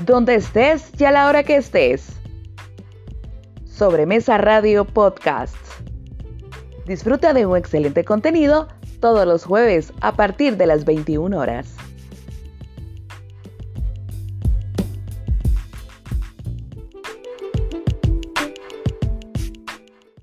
donde estés y a la hora que estés. Sobremesa Radio Podcast. Disfruta de un excelente contenido todos los jueves a partir de las 21 horas.